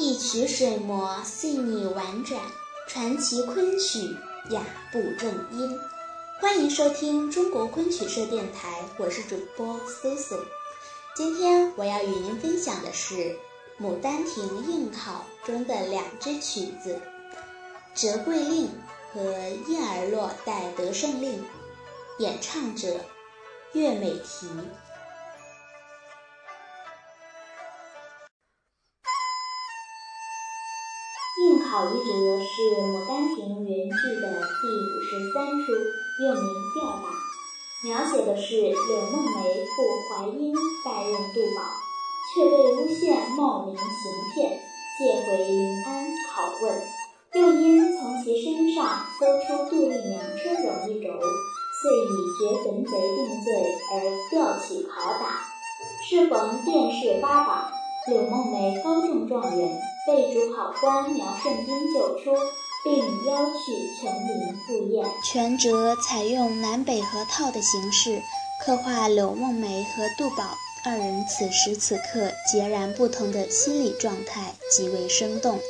一曲水磨细腻婉转，传奇昆曲雅步正音。欢迎收听中国昆曲社电台，我是主播 C C。今天我要与您分享的是《牡丹亭·应考》中的两支曲子《折桂令》和《燕儿落带得胜令》，演唱者岳美缇。应考一折是《牡丹亭》原剧的第五十三出，又名吊打，描写的是柳梦梅赴淮阴拜任杜宝，却被诬陷冒名行骗，借回临安拷问，又因从其身上搜出杜丽娘春容一轴，遂以掘坟贼定罪而吊起拷打。适逢殿试八榜，柳梦梅高中状元。被主考官苗顺斌救出，并邀去琼林赴宴。全折采用南北合套的形式，刻画柳梦梅和杜宝二人此时此刻截然不同的心理状态，极为生动。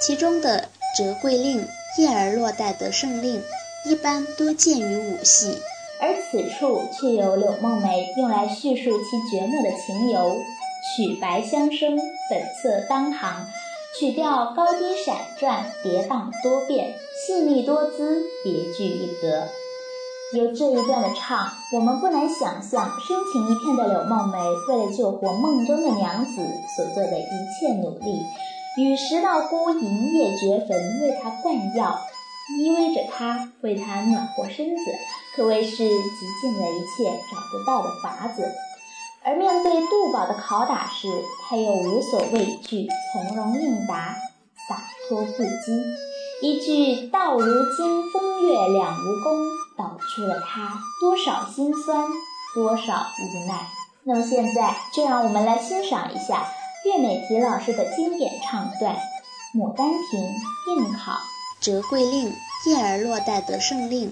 其中的《折桂令》《燕儿落带得胜令》一般多见于武戏，而此处却有柳梦梅用来叙述其绝妙的情由。曲白相生，本色当行，曲调高低闪转，跌宕多变，细腻多姿，别具一格。由这一段的唱，我们不难想象深情一片的柳梦梅为了救活梦中的娘子所做的一切努力，与石道姑营夜掘坟，为她灌药，依偎着她，为她暖和身子，可谓是极尽了一切找不到的法子。而面对杜宝的拷打时，他又无所畏惧，从容应答，洒脱不羁。一句“到如今风月两无功”，道出了他多少心酸，多少无奈。那么现在，就让我们来欣赏一下岳美缇老师的经典唱段《牡丹亭·应考·折桂令·燕儿落带得胜令》。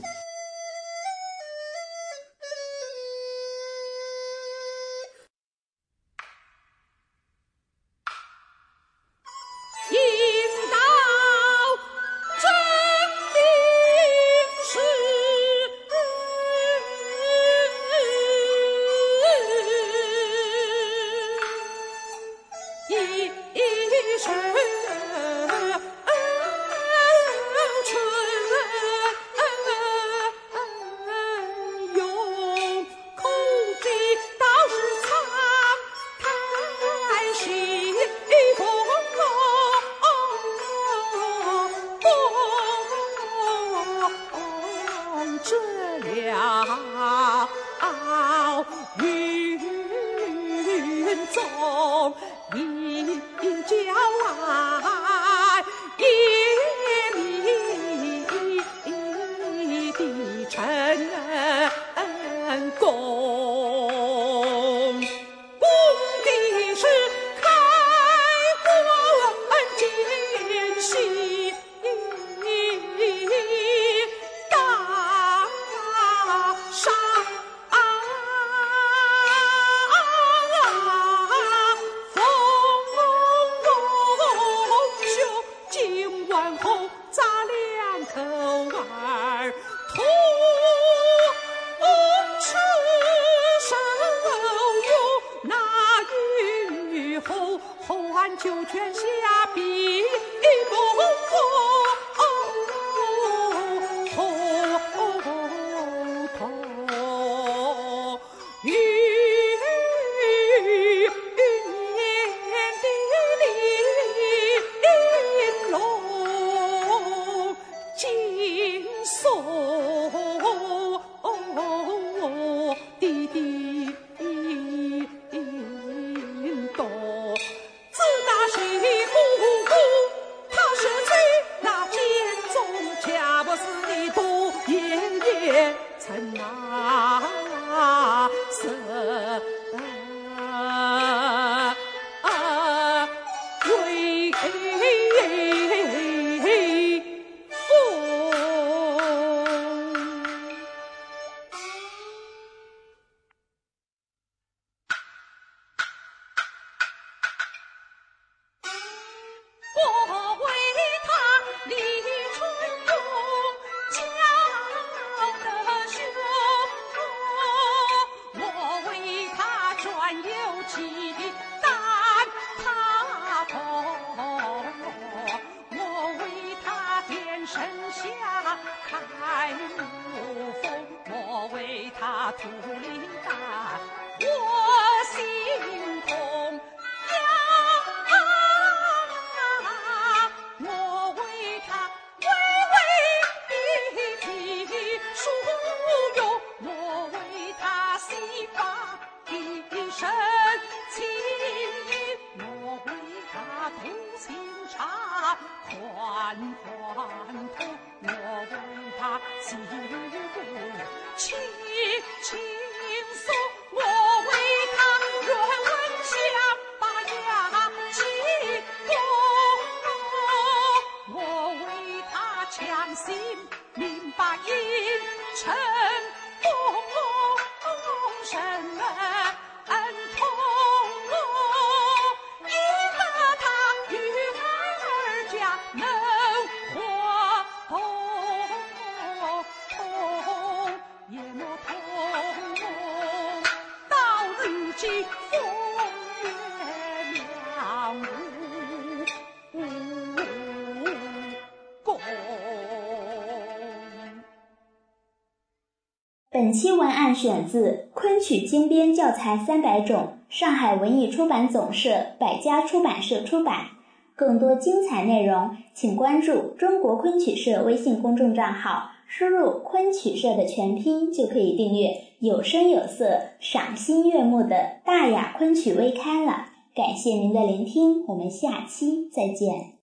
啊起的胆怕风，我为他点神下开路风，我为他涂灵宽宽头我为他自顾轻轻松我为他愿文下把牙齿功我为他强心明白一成本期文案选自《昆曲精编教材三百种》，上海文艺出版总社、百家出版社出版。更多精彩内容，请关注中国昆曲社微信公众账号，输入“昆曲社”的全拼就可以订阅有声有色、赏心悦目的《大雅昆曲微刊》了。感谢您的聆听，我们下期再见。